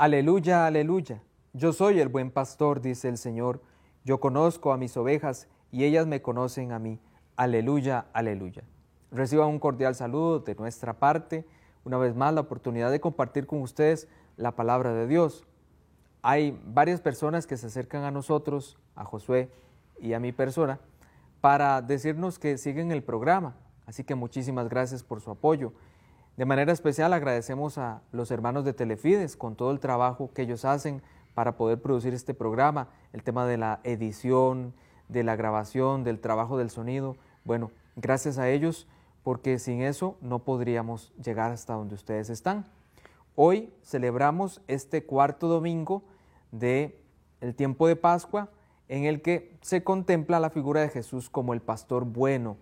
Aleluya, aleluya. Yo soy el buen pastor, dice el Señor. Yo conozco a mis ovejas y ellas me conocen a mí. Aleluya, aleluya. Reciba un cordial saludo de nuestra parte. Una vez más, la oportunidad de compartir con ustedes la palabra de Dios. Hay varias personas que se acercan a nosotros, a Josué y a mi persona, para decirnos que siguen el programa. Así que muchísimas gracias por su apoyo. De manera especial agradecemos a los hermanos de Telefides con todo el trabajo que ellos hacen para poder producir este programa, el tema de la edición, de la grabación, del trabajo del sonido. Bueno, gracias a ellos porque sin eso no podríamos llegar hasta donde ustedes están. Hoy celebramos este cuarto domingo de el tiempo de Pascua en el que se contempla la figura de Jesús como el pastor bueno,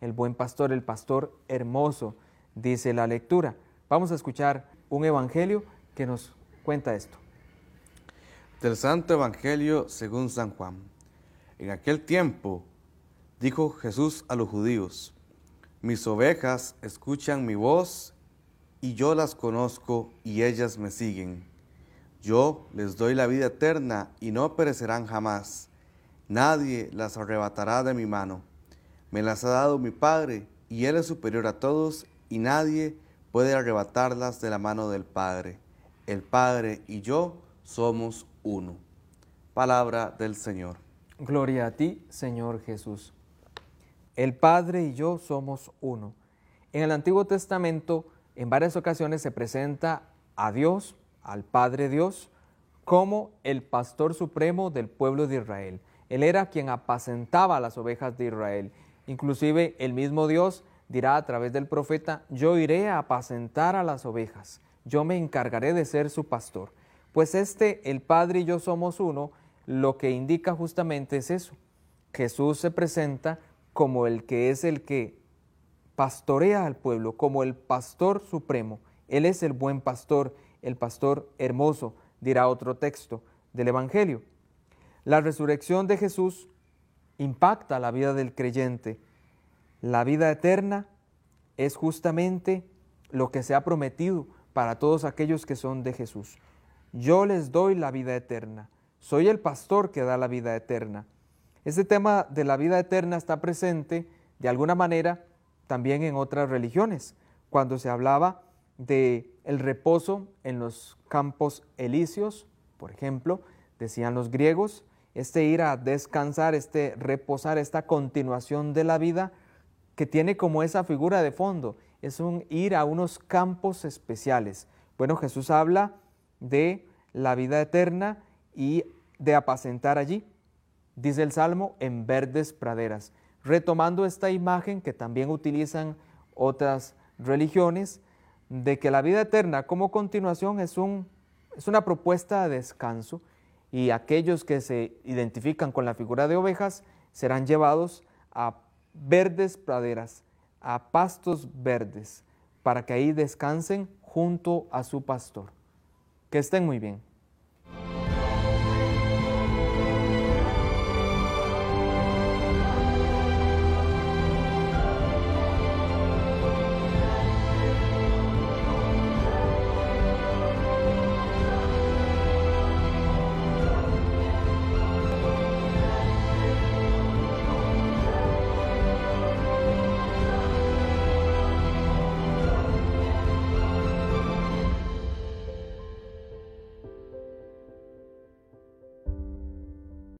el buen pastor, el pastor hermoso, dice la lectura. Vamos a escuchar un evangelio que nos cuenta esto. Del Santo Evangelio según San Juan. En aquel tiempo dijo Jesús a los judíos, mis ovejas escuchan mi voz y yo las conozco y ellas me siguen. Yo les doy la vida eterna y no perecerán jamás. Nadie las arrebatará de mi mano. Me las ha dado mi Padre y Él es superior a todos y nadie puede arrebatarlas de la mano del Padre. El Padre y yo somos uno. Palabra del Señor. Gloria a ti, Señor Jesús. El Padre y yo somos uno. En el Antiguo Testamento, en varias ocasiones se presenta a Dios, al Padre Dios, como el pastor supremo del pueblo de Israel. Él era quien apacentaba las ovejas de Israel. Inclusive el mismo Dios dirá a través del profeta, yo iré a apacentar a las ovejas, yo me encargaré de ser su pastor. Pues este, el Padre y yo somos uno, lo que indica justamente es eso. Jesús se presenta como el que es el que pastorea al pueblo, como el pastor supremo. Él es el buen pastor, el pastor hermoso, dirá otro texto del Evangelio. La resurrección de Jesús impacta la vida del creyente la vida eterna es justamente lo que se ha prometido para todos aquellos que son de Jesús. Yo les doy la vida eterna. Soy el pastor que da la vida eterna. Este tema de la vida eterna está presente de alguna manera también en otras religiones, cuando se hablaba de el reposo en los campos elíseos, por ejemplo, decían los griegos, este ir a descansar, este reposar, esta continuación de la vida que tiene como esa figura de fondo, es un ir a unos campos especiales. Bueno, Jesús habla de la vida eterna y de apacentar allí, dice el Salmo, en verdes praderas, retomando esta imagen que también utilizan otras religiones, de que la vida eterna como continuación es, un, es una propuesta de descanso y aquellos que se identifican con la figura de ovejas serán llevados a verdes praderas, a pastos verdes, para que ahí descansen junto a su pastor. Que estén muy bien.